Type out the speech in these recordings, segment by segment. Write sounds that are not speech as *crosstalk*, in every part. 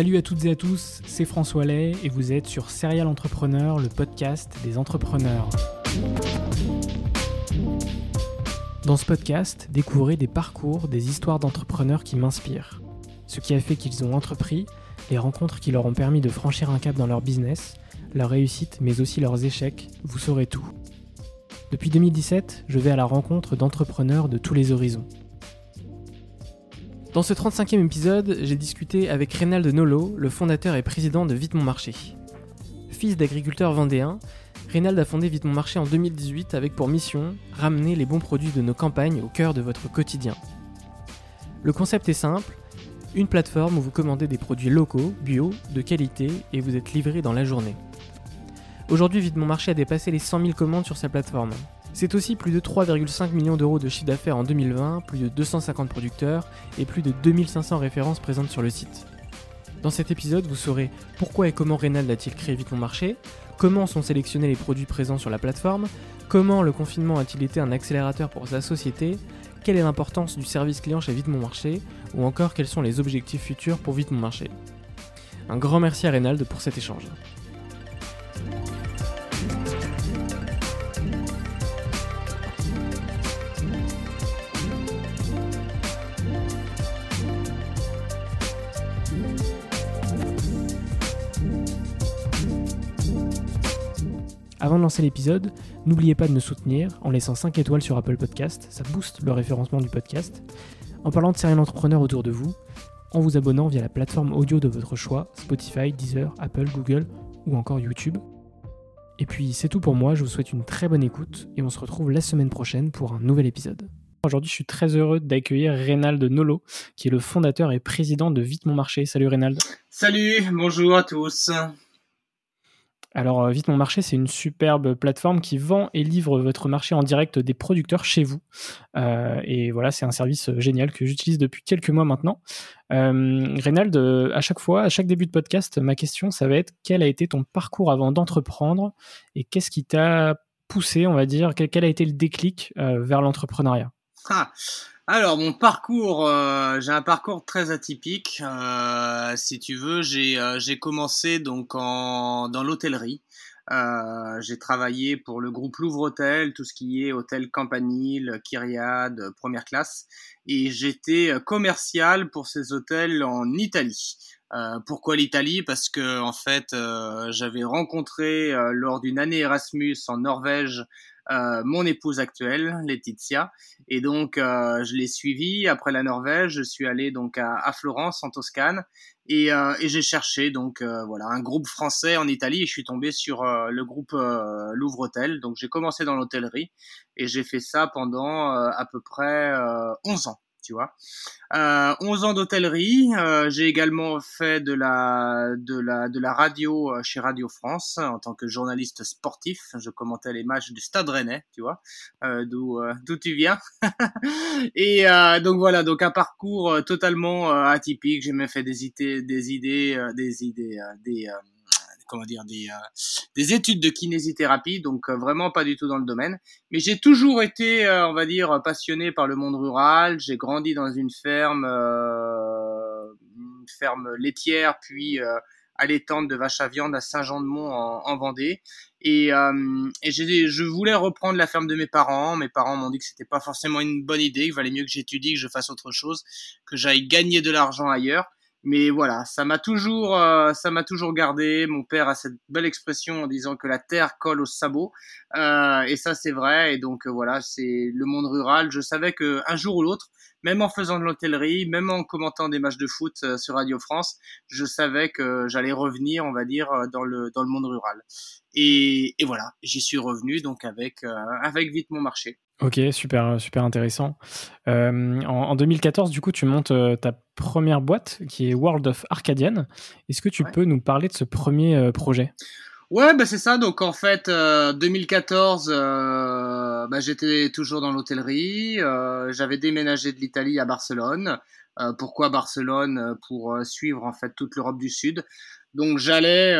Salut à toutes et à tous, c'est François Lay et vous êtes sur Serial Entrepreneur, le podcast des entrepreneurs. Dans ce podcast, découvrez des parcours, des histoires d'entrepreneurs qui m'inspirent. Ce qui a fait qu'ils ont entrepris, les rencontres qui leur ont permis de franchir un cap dans leur business, leur réussite mais aussi leurs échecs, vous saurez tout. Depuis 2017, je vais à la rencontre d'entrepreneurs de tous les horizons. Dans ce 35e épisode, j'ai discuté avec Reynald Nolo, le fondateur et président de Vite Mon Marché. Fils d'agriculteur vendéen, Reynald a fondé Vite Mon Marché en 2018 avec pour mission ramener les bons produits de nos campagnes au cœur de votre quotidien. Le concept est simple, une plateforme où vous commandez des produits locaux, bio, de qualité et vous êtes livré dans la journée. Aujourd'hui, Vite Mon Marché a dépassé les 100 000 commandes sur sa plateforme. C'est aussi plus de 3,5 millions d'euros de chiffre d'affaires en 2020, plus de 250 producteurs et plus de 2500 références présentes sur le site. Dans cet épisode, vous saurez pourquoi et comment Reynald a-t-il créé Vite Mon Marché, comment sont sélectionnés les produits présents sur la plateforme, comment le confinement a-t-il été un accélérateur pour sa société, quelle est l'importance du service client chez Vite Mon Marché, ou encore quels sont les objectifs futurs pour Vite Mon Marché. Un grand merci à Reynald pour cet échange. Avant de lancer l'épisode, n'oubliez pas de nous soutenir en laissant 5 étoiles sur Apple Podcast, ça booste le référencement du podcast, en parlant de serial entrepreneurs autour de vous, en vous abonnant via la plateforme audio de votre choix, Spotify, Deezer, Apple, Google ou encore YouTube. Et puis c'est tout pour moi, je vous souhaite une très bonne écoute et on se retrouve la semaine prochaine pour un nouvel épisode. Aujourd'hui, je suis très heureux d'accueillir Reynald Nolo, qui est le fondateur et président de Vite Mon Marché. Salut Reynald. Salut, bonjour à tous. Alors, Vite Mon Marché, c'est une superbe plateforme qui vend et livre votre marché en direct des producteurs chez vous. Euh, et voilà, c'est un service génial que j'utilise depuis quelques mois maintenant. Euh, Reynald, à chaque fois, à chaque début de podcast, ma question, ça va être quel a été ton parcours avant d'entreprendre et qu'est-ce qui t'a poussé, on va dire, quel, a été le déclic euh, vers l'entrepreneuriat? Ah, alors mon parcours, euh, j'ai un parcours très atypique. Euh, si tu veux, j'ai euh, j'ai commencé donc en dans l'hôtellerie. j'ai travaillé pour le groupe Louvre Hôtel, tout ce qui est hôtel Campanile, Kyriade, première classe, et j'étais commercial pour ces hôtels en Italie. pourquoi l'Italie? Parce que en fait, j'avais rencontré lors d'une année Erasmus en Norvège euh, mon épouse actuelle, Laetitia. Et donc, euh, je l'ai suivie. Après la Norvège, je suis allé donc à, Florence, en Toscane. Et, euh, et j'ai cherché donc voilà un groupe français en Italie et je suis tombé sur le groupe Louvre Hôtel. Donc j'ai commencé dans l'hôtellerie et j'ai fait ça pendant à peu près 11 ans tu vois. Euh, 11 ans d'hôtellerie. Euh, j'ai également fait de la, de la, de la radio euh, chez Radio France en tant que journaliste sportif. Je commentais les matchs du Stade Rennais, tu vois, euh, d'où euh, d'où tu viens. *laughs* Et donc voilà, donc un parcours totalement atypique. J'ai même fait des idées, des idées, des idées, des comment dire des des études de kinésithérapie, donc vraiment pas du tout dans le domaine. Mais j'ai toujours été, on va dire, passionné par le monde rural. J'ai grandi dans une ferme, une ferme laitière, puis à l'étang de vache à viande à Saint-Jean-de-Mont en, en, Vendée. Et, euh, et je voulais reprendre la ferme de mes parents. Mes parents m'ont dit que c'était pas forcément une bonne idée, qu'il valait mieux que j'étudie, que je fasse autre chose, que j'aille gagner de l'argent ailleurs. Mais voilà, ça m'a toujours, euh, ça m'a toujours gardé. Mon père a cette belle expression en disant que la terre colle au sabot, euh, et ça c'est vrai. Et donc euh, voilà, c'est le monde rural. Je savais que un jour ou l'autre, même en faisant de l'hôtellerie, même en commentant des matchs de foot euh, sur Radio France, je savais que j'allais revenir, on va dire, dans le dans le monde rural. Et, et voilà, j'y suis revenu donc avec avec vite mon marché. Ok, super, super intéressant. Euh, en, 2014, du coup, tu montes euh, ta première boîte qui est World of Arcadian. Est-ce que tu peux nous parler de ce premier euh, projet? Ouais, bah c'est ça. Donc en fait, 2014, bah, j'étais toujours dans l'hôtellerie. J'avais déménagé de l'Italie à Barcelone. pourquoi Barcelone? Pour suivre en fait toute l'Europe du Sud. Donc j'allais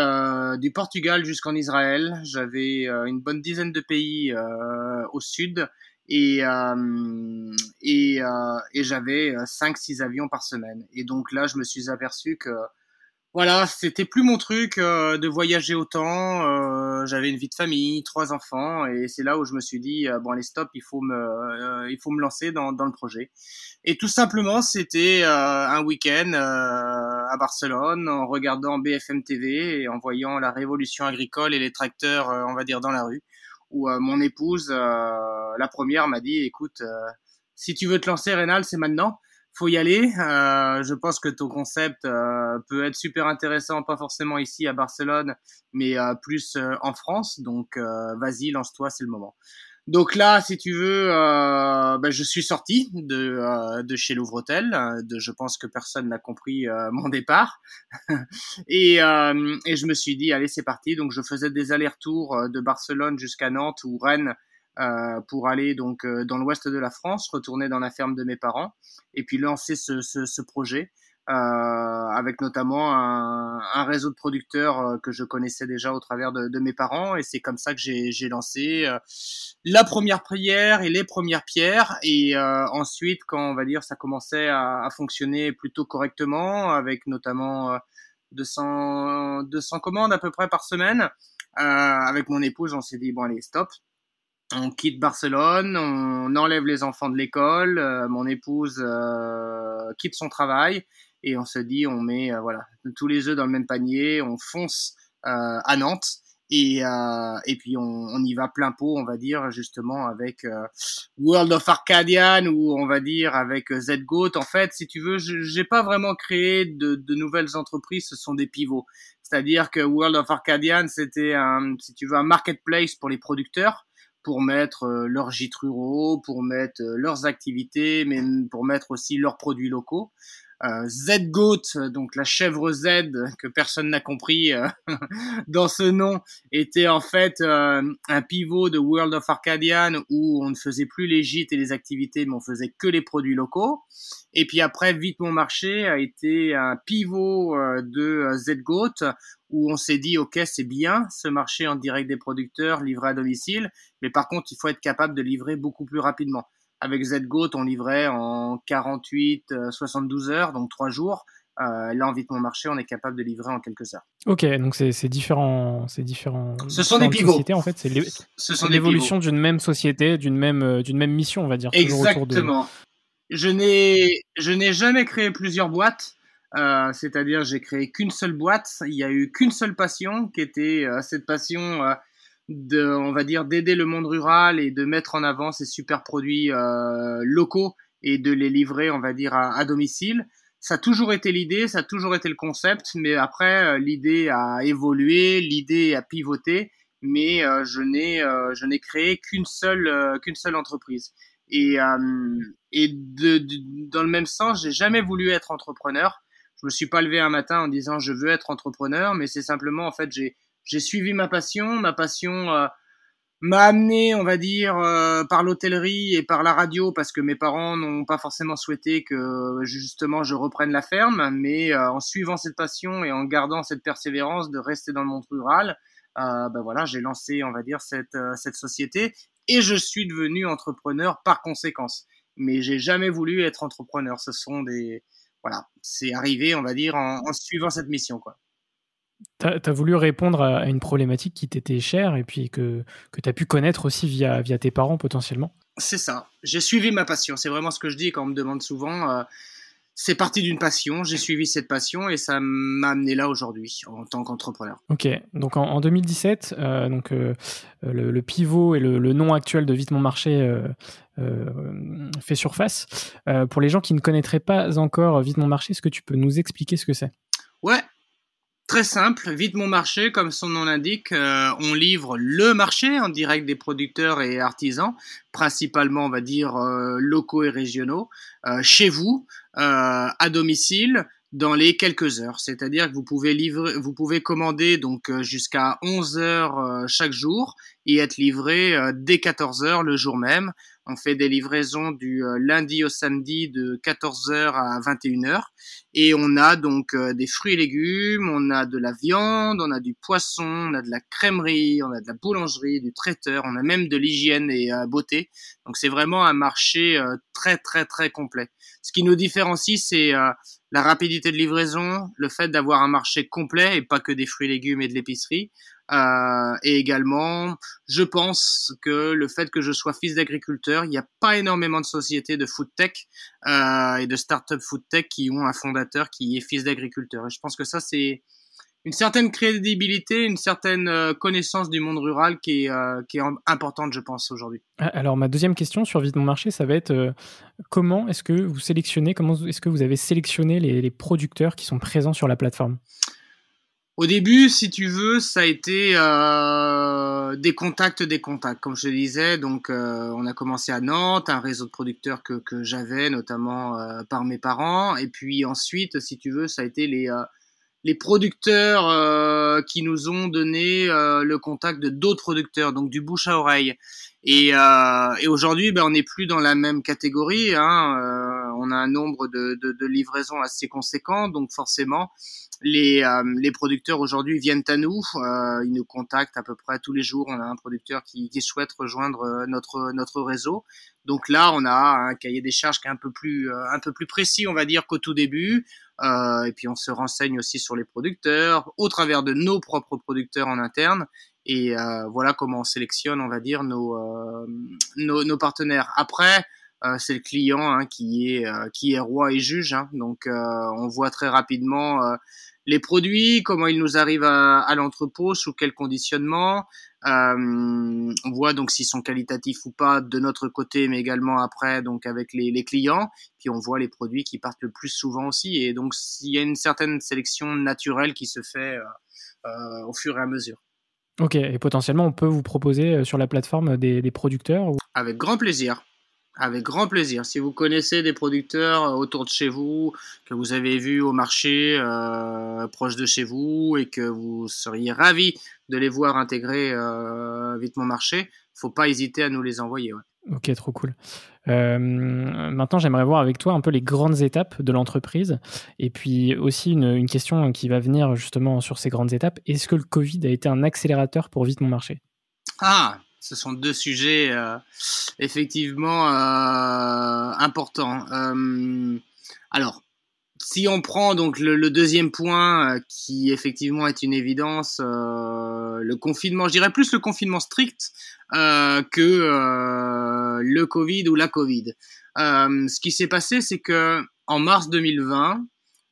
du Portugal jusqu'en Israël. J'avais une bonne dizaine de pays au sud et euh, et, euh, et j'avais 5 euh, six avions par semaine. Et donc là je me suis aperçu que voilà c'était plus mon truc de voyager autant. J'avais une vie de famille trois enfants. Et c'est là où je me suis dit bon allez stop il faut me il faut me lancer dans, dans le projet. Et tout simplement c'était un week-end à Barcelone en regardant BFM TV et en voyant la révolution agricole et les tracteurs on va dire dans la rue où euh, mon épouse, euh, la première, m'a dit, écoute, euh, si tu veux te lancer, Rénal, c'est maintenant faut y aller. Euh, je pense que ton concept euh, peut être super intéressant, pas forcément ici à Barcelone, mais euh, plus en France. Donc, vas-y, lance-toi, c'est le moment. Donc là, si tu veux, euh, ben, je suis sorti de, euh, de chez Louvre-Hôtel. De, je pense que personne n'a compris euh, mon départ. *laughs* et, et je me suis dit, allez, c'est parti. Donc je faisais des allers-retours de Barcelone jusqu'à Nantes ou Rennes pour aller donc dans l'ouest de la France, retourner dans la ferme de mes parents et puis lancer ce, ce, ce projet. Euh, avec notamment un, un, réseau de producteurs euh, que je connaissais déjà au travers de, de mes parents. Et c'est comme ça que j'ai lancé euh, la première prière et les premières pierres. Et ensuite, quand on va dire ça commençait à, à fonctionner plutôt correctement, avec notamment 200, 200 commandes à peu près par semaine, avec mon épouse, on s'est dit bon allez stop on quitte Barcelone, on enlève les enfants de l'école, mon épouse euh, quitte son travail et on se dit on met euh, voilà tous les œufs dans le même panier, on fonce euh, à Nantes et, euh, et puis on, on, y va plein pot, on va dire justement avec euh, World of Arcadian ou on va dire avec euh, ZGoat. En fait, si tu veux, j'ai pas vraiment créé de, de, nouvelles entreprises, ce sont des pivots. C'est-à-dire que World of Arcadian, c'était un, si tu veux, un marketplace pour les producteurs pour mettre leurs gîtes ruraux, pour mettre leurs activités, mais pour mettre aussi leurs produits locaux euh, Z-Goat, donc la chèvre Z que personne n'a compris euh, *laughs* dans ce nom, était en fait euh, un pivot de World of Arcadian où on ne faisait plus les gîtes et les activités, mais on faisait que les produits locaux. Et puis après, Vite Mon Marché a été un pivot euh, de Z-Goat où on s'est dit, OK, c'est bien ce marché en direct des producteurs livré à domicile, mais par contre, il faut être capable de livrer beaucoup plus rapidement. Avec ZGoat, on livrait en 48, 72 euh, heures, donc 3 jours. Euh, là, en vite mon marché, on est capable de livrer en quelques heures. Ok, donc c'est différents, c'est différents. Ce sont des pivots. En fait, c'est l'évolution d'une même société, d'une même, euh, d'une même mission, on va dire. Exactement. Je n'ai, je n'ai jamais créé plusieurs boîtes. Euh, c'est-à-dire, j'ai créé qu'une seule boîte. Il y a eu qu'une seule passion, qui était euh, cette passion de, on va dire, d'aider le monde rural et de mettre en avant ces super produits euh, locaux et de les livrer, on va dire, à, domicile. Ça a toujours été l'idée, ça a toujours été le concept, mais après, euh, l'idée a évolué, l'idée a pivoté, mais euh, je n'ai je n'ai créé qu'une seule qu'une seule entreprise. Et et de, dans le même sens, j'ai jamais voulu être entrepreneur. Je me suis pas levé un matin en disant je veux être entrepreneur, mais c'est simplement en fait j'ai j'ai suivi ma passion. Ma passion, euh, m'a amené, on va dire, euh, par l'hôtellerie et par la radio, parce que mes parents n'ont pas forcément souhaité que justement je reprenne la ferme, mais euh, en suivant cette passion et en gardant cette persévérance de rester dans le monde rural, euh, ben voilà, j'ai lancé, on va dire, cette, cette société et je suis devenu entrepreneur par conséquence. Mais j'ai jamais voulu être entrepreneur. Ce sont des, voilà, c'est arrivé, on va dire, en, en suivant cette mission, quoi. Tu as, voulu répondre à, une problématique qui t'était chère et puis que, que tu as pu connaître aussi via, via tes parents potentiellement? C'est ça. J'ai suivi ma passion. C'est vraiment ce que je dis quand on me demande souvent. Euh, c'est parti d'une passion. J'ai suivi cette passion et ça m'a amené là aujourd'hui en tant qu'entrepreneur. Ok. Donc en, 2017, euh, donc, euh, le, pivot et le, le, nom actuel de Vite Mon Marché fait surface. pour les gens qui ne connaîtraient pas encore Vite Mon Marché, est-ce que tu peux nous expliquer ce que c'est? Très simple, vite mon marché, comme son nom l'indique, euh, on livre le marché en direct des producteurs et artisans, principalement on va dire euh, locaux et régionaux, euh, chez vous, à domicile, dans les quelques heures. C'est-à-dire que vous pouvez livrer, vous pouvez commander donc jusqu'à 11 heures chaque jour et être livré dès 14 heures le jour même. On fait des livraisons du euh, lundi au samedi de 14h à 21h. Et on a donc euh, des fruits et légumes, on a de la viande, on a du poisson, on a de la crèmerie, on a de la boulangerie, du traiteur, on a même de l'hygiène et euh, beauté. Donc c'est vraiment un marché très très très complet. Ce qui nous différencie, c'est la rapidité de livraison, le fait d'avoir un marché complet et pas que des fruits et légumes et de l'épicerie. Euh, et également, je pense que le fait que je sois fils d'agriculteur, il n'y a pas énormément de sociétés de food tech euh, et de start-up food tech qui ont un fondateur qui est fils d'agriculteur. Et je pense que ça, c'est une certaine crédibilité, une certaine euh, connaissance du monde rural qui est, importante, je pense, aujourd'hui. Ah, alors, ma deuxième question sur Vite Mon Marché, ça va être comment est-ce que vous sélectionnez, comment est-ce que vous avez sélectionné les producteurs qui sont présents sur la plateforme? Au début, si tu veux, ça a été euh, des contacts, des contacts, comme je te disais. Donc, euh, on a commencé à Nantes, un réseau de producteurs que, j'avais, notamment euh, par mes parents. Et puis ensuite, si tu veux, ça a été les, les producteurs qui nous ont donné le contact de d'autres producteurs, donc du bouche à oreille. Et, et aujourd'hui, ben, on n'est plus dans la même catégorie. Hein, on a un nombre de, livraisons assez conséquent, donc forcément les, euh, producteurs aujourd'hui viennent à nous, euh, ils nous contactent à peu près tous les jours. On a un producteur qui, souhaite rejoindre euh, notre réseau. Donc là, on a un cahier des charges qui est un peu plus précis, on va dire, qu'au tout début. Et puis on se renseigne aussi sur les producteurs au travers de nos propres producteurs en interne. Et voilà comment on sélectionne, on va dire, nos, nos, partenaires. Après. C'est le client hein, qui est qui est roi et juge. Hein. Donc on voit très rapidement les produits, comment ils nous arrivent à, l'entrepôt, sous quel conditionnement. Euh, on voit donc s'ils sont qualitatifs ou pas de notre côté, mais également après donc avec les, clients. Puis on voit les produits qui partent le plus souvent aussi. Et donc il y a une certaine sélection naturelle qui se fait euh, euh, au fur et à mesure. Ok, et potentiellement on peut vous proposer sur la plateforme des, des producteurs ou... Avec grand plaisir. Avec grand plaisir. Si vous connaissez des producteurs euh, autour de chez vous, que vous avez vus au marché euh, proche de chez vous et que vous seriez ravi de les voir intégrer euh, vite mon marché, faut pas hésiter à nous les envoyer. Ok, trop cool. Euh, maintenant, j'aimerais voir avec toi un peu les grandes étapes de l'entreprise et puis aussi une, une, question qui va venir justement sur ces grandes étapes. Est-ce que le Covid a été un accélérateur pour Vite Mon Marché? Ah, ce sont deux sujets euh, effectivement euh, importants. Euh, alors, si on prend donc le, deuxième point qui effectivement est une évidence, le confinement, je dirais plus le confinement strict que le Covid ou la Covid. ce qui s'est passé, c'est que en mars 2020,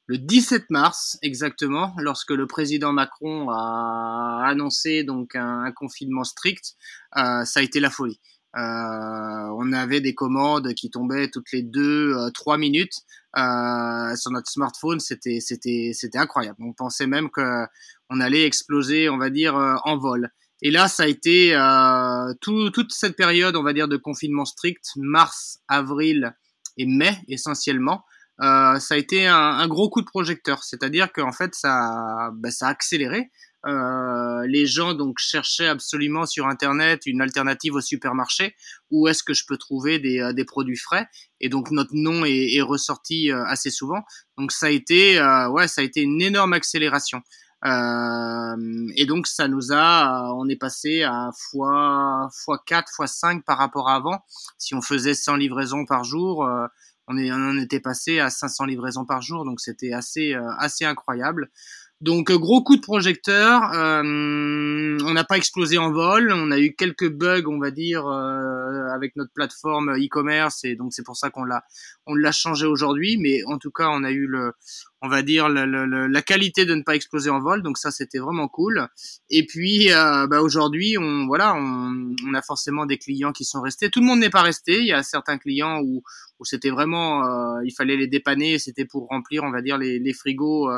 le 17 mars exactement, lorsque le président Macron a annoncé donc un, confinement strict, euh, ça a été la folie. Euh, on avait des commandes qui tombaient toutes les deux, euh, trois minutes euh, sur notre smartphone. C'était, c'était, c'était incroyable. On pensait même que on allait exploser, on va dire, euh, en vol. Et là, ça a été tout, toute cette période, on va dire, de confinement strict, mars, avril et mai essentiellement. Euh, ça a été un, un, gros coup de projecteur. C'est-à-dire qu'en fait, ça, bah, ça a accéléré. Euh, les gens donc cherchaient absolument sur internet une alternative au supermarché. Où est-ce que je peux trouver des, euh, des produits frais Et donc notre nom est, est ressorti euh, assez souvent. Donc ça a été ouais ça a été une énorme accélération. et donc ça nous a, on est passé à fois fois 4, fois 5 par rapport à avant. Si on faisait 100 livraisons par jour, on, est, était passé à 500 livraisons par jour, donc c'était assez assez incroyable. Donc euh, gros coup de projecteur, euh, on n'a pas explosé en vol, on a eu quelques bugs, on va dire, euh, avec notre plateforme e-commerce et donc c'est pour ça qu'on l'a on l'a changé aujourd'hui, mais en tout cas on a eu le, on va dire la qualité de ne pas exploser en vol, donc ça c'était vraiment cool. Et puis bah, aujourd'hui on voilà on, a forcément des clients qui sont restés, tout le monde n'est pas resté, il y a certains clients où c'était vraiment il fallait les dépanner, c'était pour remplir on va dire les frigos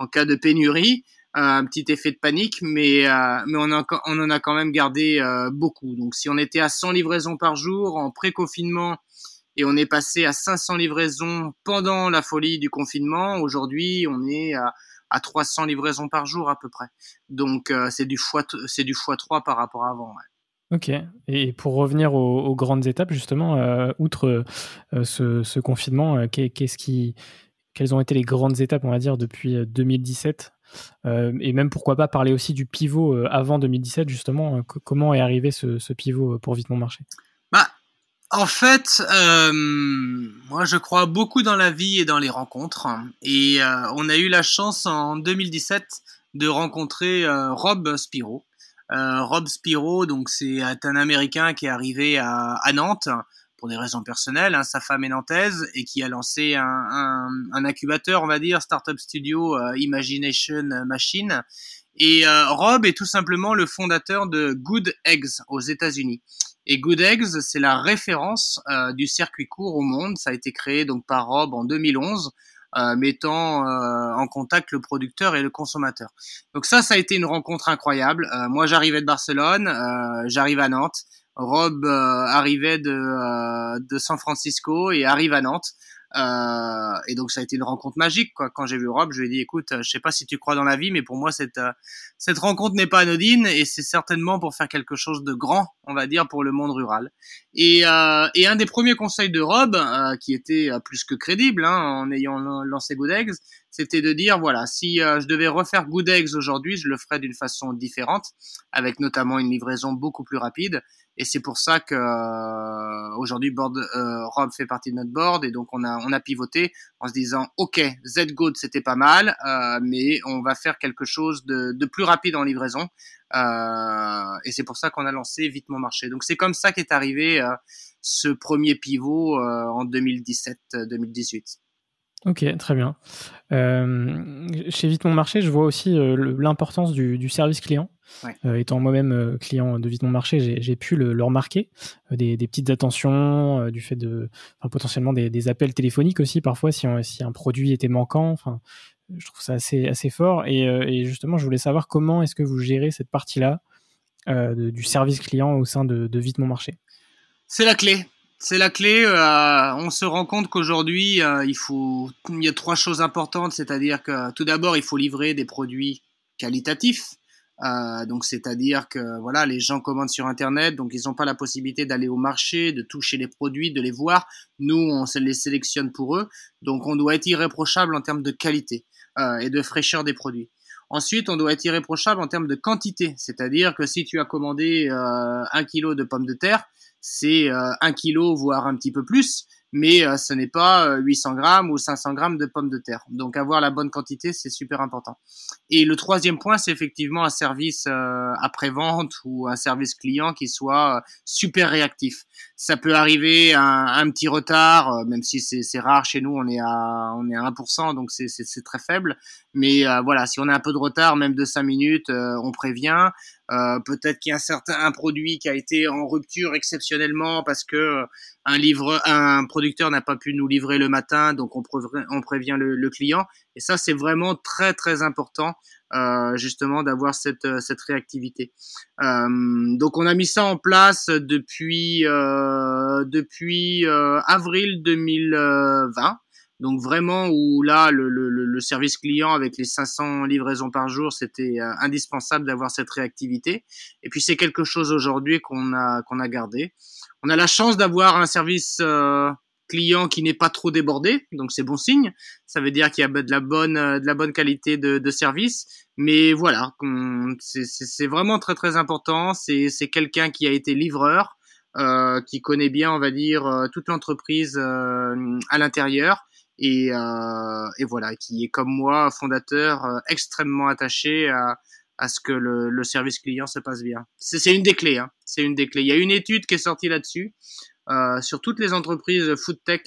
en cas de pénurie. Euh, un petit effet de panique, mais, euh, mais on, en a quand même gardé euh, beaucoup. Donc si on était à 100 livraisons par jour en pré-confinement et on est passé à 500 livraisons pendant la folie du confinement, aujourd'hui on est à, à 300 livraisons par jour à peu près. Donc c'est du fois c'est du fois 3 par rapport à avant. Ok. Et pour revenir aux, grandes étapes, justement, outre ce, confinement, qu'est-ce qui, quelles ont été les grandes étapes, on va dire, depuis 2017 euh, euh, Et même pourquoi pas parler aussi du pivot euh, avant 2017, justement. comment est arrivé ce, pivot pour Vite Mon Marché bah, En fait, moi je crois beaucoup dans la vie et dans les rencontres. Et on a eu la chance en 2017 de rencontrer Rob Spiro. Rob Spiro, donc c'est un Américain qui est arrivé à, à Nantes pour des raisons personnelles. Hein, sa femme est nantaise et qui a lancé un, incubateur, on va dire, startup studio euh, Imagination Machine. Et euh, Rob est tout simplement le fondateur de Good Eggs aux États-Unis. Et Good Eggs, c'est la référence euh, du circuit court au monde. Ça a été créé donc par Rob en 2011. mettant en contact le producteur et le consommateur. Donc ça, ça a été une rencontre incroyable. moi, j'arrivais de Barcelone, j'arrive à Nantes, Rob euh, arrivait de, euh, de San Francisco et arrive à Nantes. Euh, et donc ça a été une rencontre magique quoi. Quand j'ai vu Rob, je lui ai dit écoute, je sais pas si tu crois dans la vie, mais pour moi cette cette rencontre n'est pas anodine et c'est certainement pour faire quelque chose de grand, on va dire, pour le monde rural. Et, euh, et un des premiers conseils de Rob, qui était plus que crédible hein, en ayant lancé Good Eggs, c'était de dire voilà, si je devais refaire Good Eggs aujourd'hui, je le ferais d'une façon différente, avec notamment une livraison beaucoup plus rapide. Et c'est pour ça que euh, aujourd'hui, board, euh, Rob fait partie de notre board et donc on a on a pivoté en se disant ok, Z-Good c'était pas mal, euh, mais on va faire quelque chose de, de plus rapide en livraison. Euh, et c'est pour ça qu'on a lancé Vite mon marché. Donc c'est comme ça qu'est arrivé euh, ce premier pivot euh, en 2017-2018. Ok, très bien. Euh, chez Vite Mon Marché, je vois aussi euh, l'importance du, du, service client. Euh, étant moi-même client de Vite Mon Marché, j'ai pu le, le remarquer. Des, des, petites attentions, du fait de enfin, potentiellement des, des, appels téléphoniques aussi parfois si, on, si un produit était manquant. Enfin, je trouve ça assez, assez fort. Et, et justement, je voulais savoir comment est-ce que vous gérez cette partie-là du service client au sein de, de Vite Mon Marché. C'est la clé. C'est la clé. Euh, on se rend compte qu'aujourd'hui, euh, il faut, il y a trois choses importantes, c'est-à-dire que tout d'abord, il faut livrer des produits qualitatifs. Euh, donc, c'est-à-dire que voilà, les gens commandent sur Internet, donc ils n'ont pas la possibilité d'aller au marché, de toucher les produits, de les voir. Nous, on les sélectionne pour eux. Donc, on doit être irréprochable en termes de qualité et de fraîcheur des produits. Ensuite, on doit être irréprochable en termes de quantité, c'est-à-dire que si tu as commandé un kilo de pommes de terre, c'est euh, un kilo, voire un petit peu plus, mais euh, ce n'est pas 800 euh, grammes ou 500 grammes de pommes de terre. Donc avoir la bonne quantité, c'est super important. Et le troisième point, c'est effectivement un service après-vente ou un service client qui soit super réactif. Ça peut arriver un, un petit retard, même si c'est rare chez nous, on est à on est à 1%, donc c'est très faible. Mais voilà, si on a un peu de retard, même de 5 minutes, on prévient. Euh, peut-être qu'il y a un certain un produit qui a été en rupture exceptionnellement parce que euh, un livre, un producteur n'a pas pu nous livrer le matin, donc on, prévient, le, le, client. Et ça, c'est vraiment très très important, euh, justement, d'avoir cette euh, cette réactivité. Euh, donc on a mis ça en place depuis depuis avril 2020. Donc vraiment où là le, le, le service client avec les 500 livraisons par jour, c'était indispensable d'avoir cette réactivité. Et puis c'est quelque chose aujourd'hui qu'on a qu'on a gardé. On a la chance d'avoir un service client qui n'est pas trop débordé, donc c'est bon signe. Ça veut dire qu'il y a de la bonne, de la bonne qualité de, de service. Mais voilà, c'est vraiment très très important. C'est quelqu'un qui a été livreur, euh, qui connaît bien, on va dire, euh, toute l'entreprise euh, à l'intérieur. Et, euh, et, voilà, qui est comme moi, fondateur, euh, extrêmement attaché à, ce que le, service client se passe bien. C'est une des clés. Hein. C'est une des clés. Il y a une étude qui est sortie là-dessus. Euh, sur toutes les entreprises food tech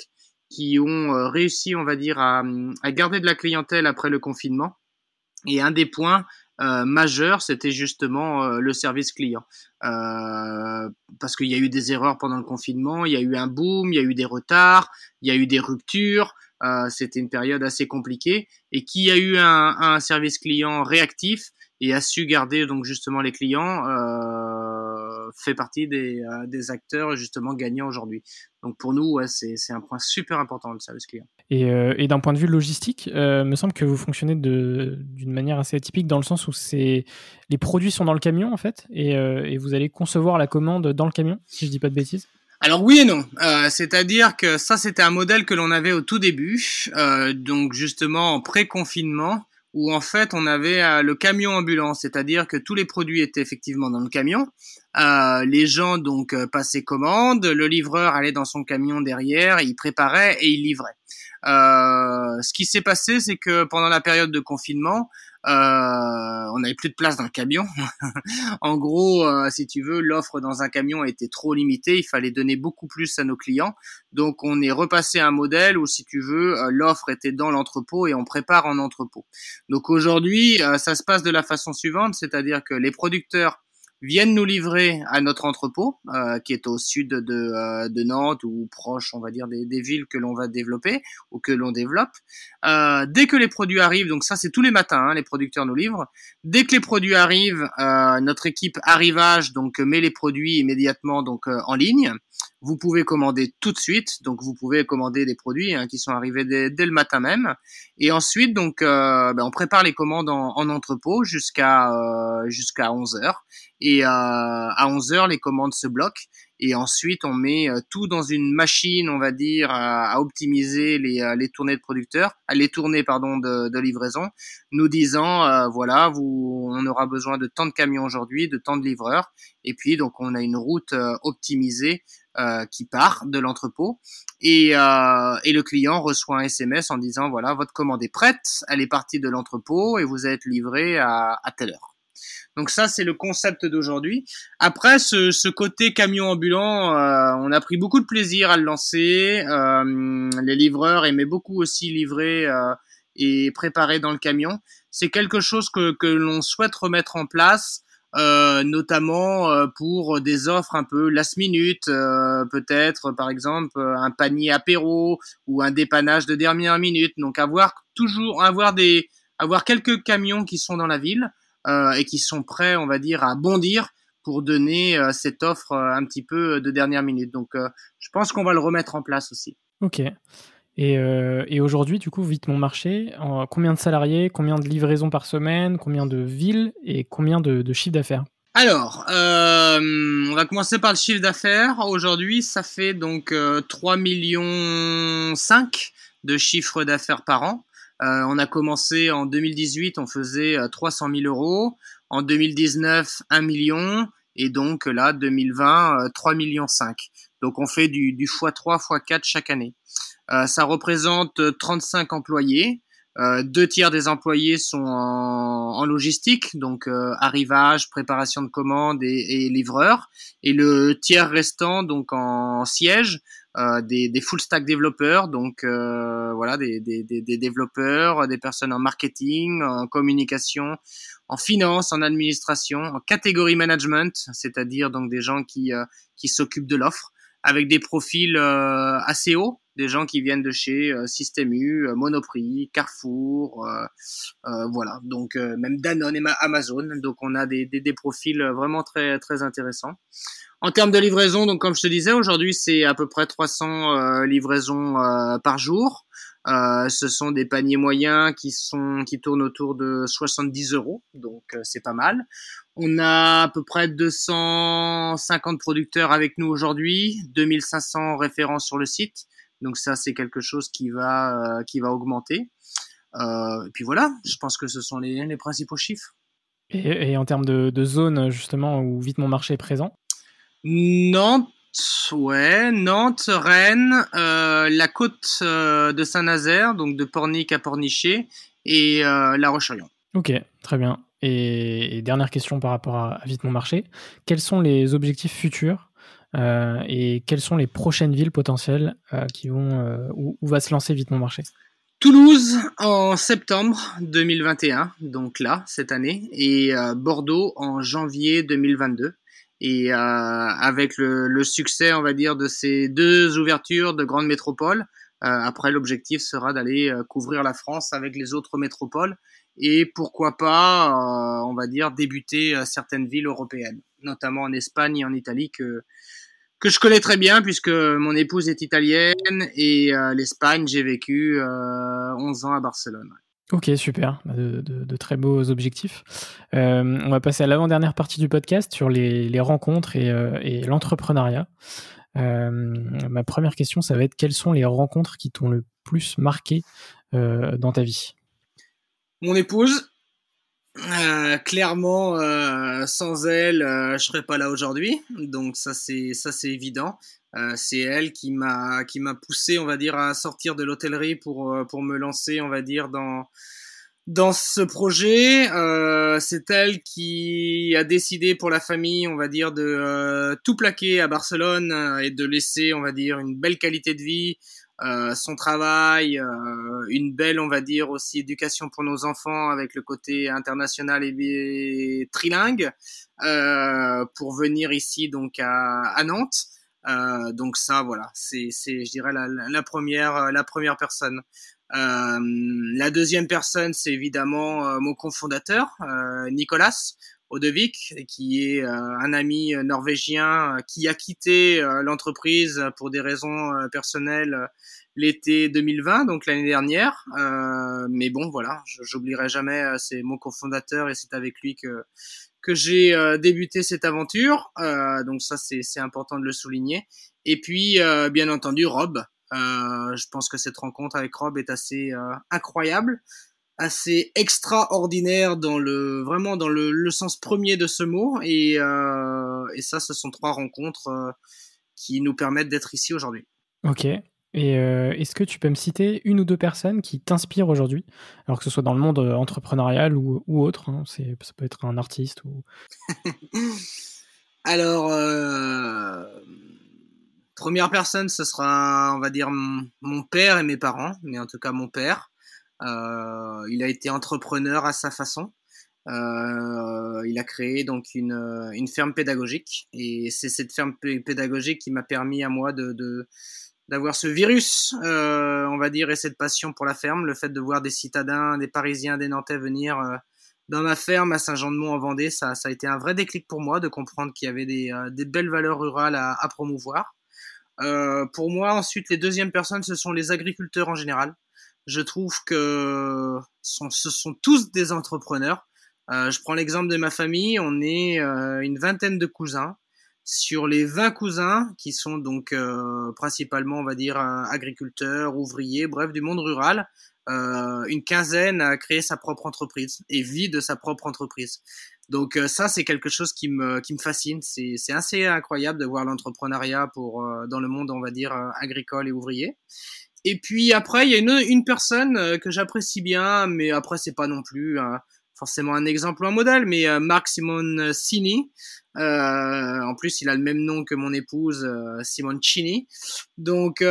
qui ont réussi, on va dire, à, garder de la clientèle après le confinement. Et un des points majeurs, c'était justement le service client. Parce qu'il y a eu des erreurs pendant le confinement, il y a eu un boom, il y a eu des retards, il y a eu des ruptures. C'était une période assez compliquée. Et qui a eu un, service client réactif et a su garder donc justement les clients euh, fait partie des, euh, des, acteurs justement gagnants aujourd'hui. Donc pour nous, c'est un point super important le service client. Et, euh, d'un point de vue logistique, euh, me semble que vous fonctionnez d'une manière assez atypique dans le sens où les produits sont dans le camion en fait et, euh, et, vous allez concevoir la commande dans le camion, si je dis pas de bêtises. Alors oui et non, euh, c'est-à-dire que ça c'était un modèle que l'on avait au tout début, donc justement en pré-confinement où en fait on avait euh, le camion ambulant, c'est-à-dire que tous les produits étaient effectivement dans le camion. Euh, les gens donc euh, passaient commande, le livreur allait dans son camion derrière, il préparait et il livrait. Euh, ce qui s'est passé, c'est que pendant la période de confinement, euh, on n'avait plus de place dans le camion. *laughs* en gros, euh, si tu veux, l'offre dans un camion était trop limitée. Il fallait donner beaucoup plus à nos clients. Donc, on est repassé à un modèle où, si tu veux, l'offre était dans l'entrepôt et on prépare en entrepôt. Donc aujourd'hui, ça se passe de la façon suivante, c'est-à-dire que les producteurs viennent nous livrer à notre entrepôt, euh, qui est au sud de, euh, de, Nantes ou proche, on va dire, des, villes que l'on va développer ou que l'on développe. Euh, dès que les produits arrivent, donc ça c'est tous les matins, hein, les producteurs nous livrent. Dès que les produits arrivent, notre équipe arrivage donc met les produits immédiatement donc en ligne. Vous pouvez commander tout de suite, donc vous pouvez commander des produits hein, qui sont arrivés dès, le matin même. Et ensuite, donc, euh, ben, on prépare les commandes en, en entrepôt jusqu'à euh, jusqu'à 11 heures. Et euh, à 11 heures, les commandes se bloquent. Et ensuite, on met euh, tout dans une machine, on va dire, à, optimiser les, euh, les tournées de producteurs, les tournées pardon de, de livraison, nous disant voilà, vous, on aura besoin de tant de camions aujourd'hui, de tant de livreurs. Et puis donc, on a une route optimisée euh, qui part de l'entrepôt et, euh, et, le client reçoit un SMS en disant voilà votre commande est prête, elle est partie de l'entrepôt et vous êtes livré à, à telle heure. Donc ça c'est le concept d'aujourd'hui. Après ce, ce, côté camion ambulant, euh, on a pris beaucoup de plaisir à le lancer. Euh, les livreurs aimaient beaucoup aussi livrer euh, et préparer dans le camion. C'est quelque chose que, que l'on souhaite remettre en place. Euh, notamment euh, pour des offres un peu last minute, euh, peut-être par exemple un panier apéro ou un dépannage de dernière minute. Donc avoir toujours avoir des avoir quelques camions qui sont dans la ville et qui sont prêts, on va dire, à bondir pour donner cette offre un petit peu de dernière minute. Donc je pense qu'on va le remettre en place aussi. Ok. Et, euh, et aujourd'hui, du coup, vite mon marché, en, combien de salariés, combien de livraisons par semaine, combien de villes et combien de, de chiffre d'affaires? Alors, euh, on va commencer par le chiffre d'affaires. Aujourd'hui, ça fait donc euh, 3 millions 5 de chiffre d'affaires par an. Euh, on a commencé en 2018, on faisait 300 euh, 000 euros. En 2019, 1 million. Et donc là, 2020, 3 millions 5. Donc on fait du, du x3, x4 chaque année. Euh, ça représente 35 euh, employés. Euh, deux tiers des employés sont en, logistique, donc euh, arrivage, préparation de commandes et, et, livreur, et le tiers restant donc en siège, des, full stack développeurs, donc voilà des, des, des, développeurs, des personnes en marketing, en communication, en finance, en administration, en catégorie management, c'est-à-dire donc des gens qui qui s'occupent de l'offre, avec des profils assez hauts des gens qui viennent de chez euh, Système U, euh, Monoprix, Carrefour, euh, euh, voilà, donc même Danone et Amazon. Donc on a des, des, des, profils vraiment très très intéressants. En termes de livraison, donc comme je te disais, aujourd'hui c'est à peu près 300 livraisons par jour. Euh, ce sont des paniers moyens qui sont qui tournent autour de 70 euros, donc euh, c'est pas mal. On a à peu près 250 producteurs avec nous aujourd'hui, 2500 référents sur le site, donc ça c'est quelque chose qui va euh, qui va augmenter. et puis voilà, je pense que ce sont les, les principaux chiffres. Et, en termes de, de zone justement où vite mon marché est présent? Nantes, ouais, Nantes, Rennes, euh, la côte euh, de Saint-Nazaire, donc de Pornic à Pornichet, et euh, La Roche-sur-Yon. Ok, très bien. Et, dernière question par rapport à, Vite Mon Marché. Quels sont les objectifs futurs et quelles sont les prochaines villes potentielles qui vont, où, où, va se lancer Vite Mon Marché Toulouse en septembre 2021, donc là, cette année, et Bordeaux en janvier 2022. Et euh, avec le, le, succès, on va dire, de ces deux ouvertures de grandes métropoles, euh, après l'objectif sera d'aller euh, couvrir la France avec les autres métropoles et pourquoi pas, euh, on va dire, débuter certaines villes européennes, notamment en Espagne et en Italie que que je connais très bien puisque mon épouse est italienne et l'Espagne, j'ai vécu 11 ans à Barcelone. Ok, super, bah, de, très beaux objectifs. Euh, on va passer à l'avant-dernière partie du podcast sur les, rencontres et, euh, l'entrepreneuriat. Euh, ma première question, ça va être quelles sont les rencontres qui t'ont le plus marqué dans ta vie? Mon épouse, clairement, sans elle, je serais pas là aujourd'hui. Donc ça c'est ça c'est évident. C'est elle qui m'a qui m'a poussé, on va dire, à sortir de l'hôtellerie pour pour me lancer, on va dire, dans dans ce projet. Euh, c'est elle qui a décidé pour la famille, on va dire, de tout plaquer à Barcelone et de laisser, on va dire, une belle qualité de vie, euh, son travail, euh, une belle, on va dire aussi, éducation pour nos enfants avec le côté international et trilingue, euh, pour venir ici donc à, à Nantes. Euh, donc ça, voilà, c'est, c'est, je dirais la, la, première, la première personne. Euh, la deuxième personne, c'est évidemment mon cofondateur, Nicolas, Odevik, qui est un ami norvégien qui a quitté l'entreprise pour des raisons personnelles l'été 2020, donc l'année dernière. mais bon, voilà, j'oublierai jamais, c'est mon cofondateur et c'est avec lui que que j'ai débuté cette aventure. donc ça, c'est important de le souligner. Et puis, bien entendu, Rob. je pense que cette rencontre avec Rob est assez incroyable assez extraordinaire dans le vraiment dans le, le sens premier de ce mot et, euh, et ça ce sont trois rencontres euh, qui nous permettent d'être ici aujourd'hui. Ok. Et euh, est-ce que tu peux me citer une ou deux personnes qui t'inspirent aujourd'hui, alors que ce soit dans le monde euh, entrepreneurial ou, autre hein, Ça peut être un artiste ou. *laughs* alors, euh, première personne, ce sera, on va dire, mon père et mes parents, mais en tout cas mon père. Il a été entrepreneur à sa façon. Il a créé donc une, ferme pédagogique et c'est cette ferme pédagogique qui m'a permis à moi de d'avoir ce virus, euh, on va dire, et cette passion pour la ferme, le fait de voir des citadins, des Parisiens, des Nantais venir euh, dans ma ferme à Saint-Jean-de-Mont en Vendée, ça, ça a été un vrai déclic pour moi de comprendre qu'il y avait des, euh, des belles valeurs rurales à, à promouvoir. Euh, pour moi, ensuite, les deuxièmes personnes, ce sont les agriculteurs en général. Je trouve que ce sont tous des entrepreneurs. Euh, je prends l'exemple de ma famille, on est euh, une vingtaine de cousins. Sur les 20 cousins, qui sont donc euh, principalement, on va dire, agriculteurs, ouvriers, bref, du monde rural, une quinzaine a créé sa propre entreprise et vit de sa propre entreprise. Donc ça, c'est quelque chose qui me, qui me fascine. C'est assez incroyable de voir l'entrepreneuriat pour dans le monde, on va dire, agricole et ouvrier. Et puis après, il y a une, une personne euh, que j'apprécie bien, mais après, c'est pas non plus euh, forcément un exemple ou un modèle, mais euh, Marc Simoncini. Euh, en plus, il a le même nom que mon épouse, euh, Simoncini. Donc,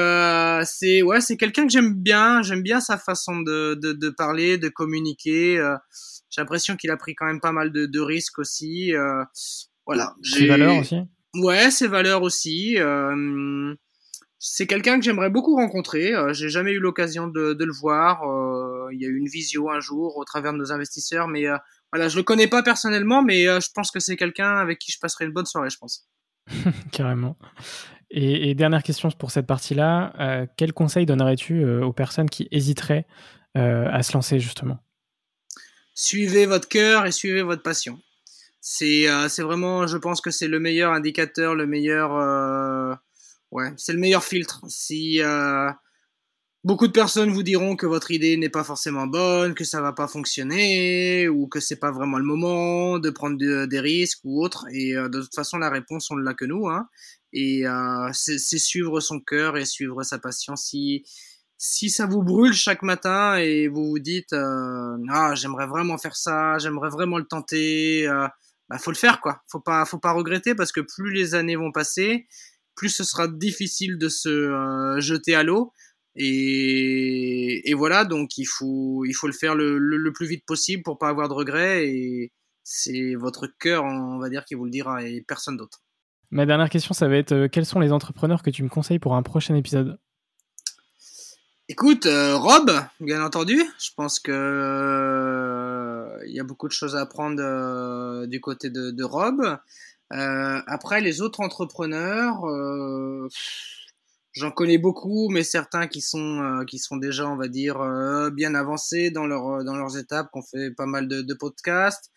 c'est ouais, c'est quelqu'un que j'aime bien. J'aime bien sa façon de, de, de parler, de communiquer. J'ai l'impression qu'il a pris quand même pas mal de, de risques aussi. voilà. Ses valeurs aussi. Ouais, ses valeurs aussi. Euh, c'est quelqu'un que j'aimerais beaucoup rencontrer. Euh, j'ai jamais eu l'occasion de, le voir. Euh, il y a eu une visio un jour au travers de nos investisseurs, mais euh, voilà, je le connais pas personnellement, mais je pense que c'est quelqu'un avec qui je passerai une bonne soirée, je pense. *laughs* Carrément. Et, dernière question pour cette partie-là, euh, quel conseil donnerais-tu euh, aux personnes qui hésiteraient euh, à se lancer justement? Suivez votre cœur et suivez votre passion. C'est vraiment, je pense que c'est le meilleur indicateur, le meilleur, ouais, c'est le meilleur filtre. Si Beaucoup de personnes vous diront que votre idée n'est pas forcément bonne, que ça va pas fonctionner, ou que c'est pas vraiment le moment de prendre des risques ou autre. Et euh, de toute façon, la réponse, on l'a que nous. Hein. Et euh, c'est suivre son cœur et suivre sa passion. Si, si ça vous brûle chaque matin et vous vous dites euh, ah j'aimerais vraiment faire ça, j'aimerais vraiment le tenter, euh, bah faut le faire quoi. Faut pas, faut pas regretter parce que plus les années vont passer, plus ce sera difficile de se euh, jeter à l'eau. Et, et, voilà, donc il faut, il faut le faire le, le, plus vite possible pour pas avoir de regrets. Et c'est votre cœur, on va dire, qui vous le dira et personne d'autre. Ma dernière question, ça va être euh, quels sont les entrepreneurs que tu me conseilles pour un prochain épisode? Écoute, euh, Rob, bien entendu. Je pense que euh, il y a beaucoup de choses à apprendre du côté de, de Rob. après, les autres entrepreneurs J'en connais beaucoup, mais certains qui sont euh, qui sont déjà, on va dire, euh, bien avancés dans leur euh, dans leurs étapes, qu'on fait pas mal de, podcasts.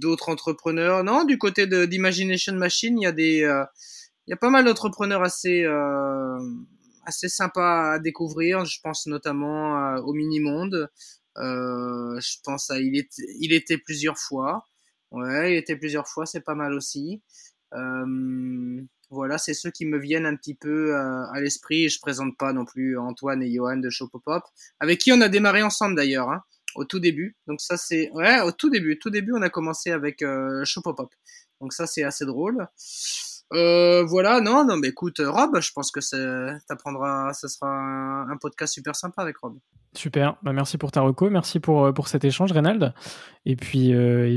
D'autres entrepreneurs, non, du côté d'Imagination Machine, il y a des il y a pas mal d'entrepreneurs assez assez sympas à découvrir. Je pense notamment au Mini Monde. je pense à il était il était plusieurs fois. Ouais, il était plusieurs fois, c'est pas mal aussi. Euh, voilà, c'est ceux qui me viennent un petit peu euh, à l'esprit. Je présente pas non plus Antoine et Johan de Shopopop, avec qui on a démarré ensemble d'ailleurs, hein, au tout début. Donc ça c'est, ouais, au tout début, tout début on a commencé avec euh, Shopopop. Donc ça c'est assez drôle. Euh, voilà, non, non, mais écoute, Rob, je pense que t'apprendras, ce sera un, podcast super sympa avec Rob. Super, bah merci pour ta reco, merci pour, pour cet échange, Reynald. Et puis,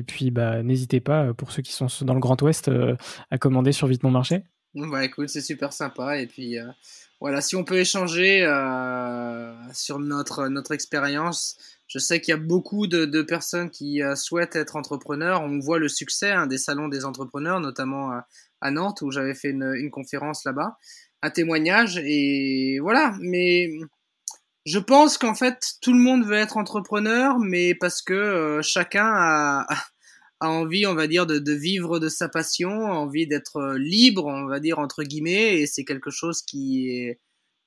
puis bah, n'hésitez pas, pour ceux qui sont dans le Grand Ouest, à commander sur Vite Mon Marché. Bah écoute, c'est super sympa. Et puis euh, voilà, si on peut échanger euh, sur notre, notre expérience, je sais qu'il y a beaucoup de, de personnes qui euh, souhaitent être entrepreneurs. On voit le succès hein, des salons des entrepreneurs, notamment à Nantes, où j'avais fait une, une conférence là-bas, un témoignage. Et voilà, mais je pense qu'en fait, tout le monde veut être entrepreneur, mais parce que chacun a a envie, on va dire, de, de vivre de sa passion, a envie d'être euh, libre, on va dire, entre guillemets, et c'est quelque chose qui est,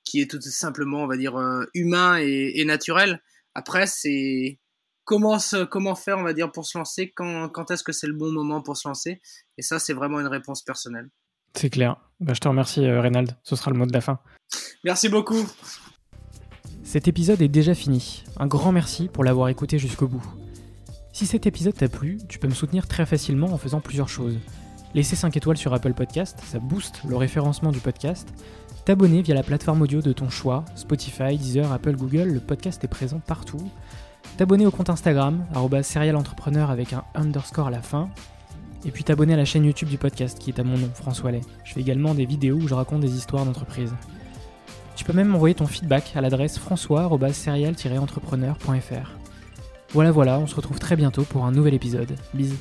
qui est tout simplement, on va dire, euh, humain et, et naturel. Après, c'est comment, se, comment faire, on va dire, pour se lancer, quand, quand est-ce que c'est le bon moment pour se lancer, et ça, c'est vraiment une réponse personnelle. C'est clair. Bah, je te remercie, euh, Reynald. Ce sera le mot de la fin. Merci beaucoup. Cet épisode est déjà fini. Un grand merci pour l'avoir écouté jusqu'au bout. Si cet épisode t'a plu, tu peux me soutenir très facilement en faisant plusieurs choses. Laisser 5 étoiles sur Apple Podcast, ça booste le référencement du podcast. T'abonner via la plateforme audio de ton choix, Spotify, Deezer, Apple, Google, le podcast est présent partout. T'abonner au compte Instagram, serialentrepreneur avec un underscore à la fin. Et puis t'abonner à la chaîne YouTube du podcast qui est à mon nom, François Lay. Je fais également des vidéos où je raconte des histoires d'entreprise. Tu peux même m'envoyer ton feedback à l'adresse françois-serial-entrepreneur.fr. Voilà voilà, on se retrouve très bientôt pour un nouvel épisode. Bisous.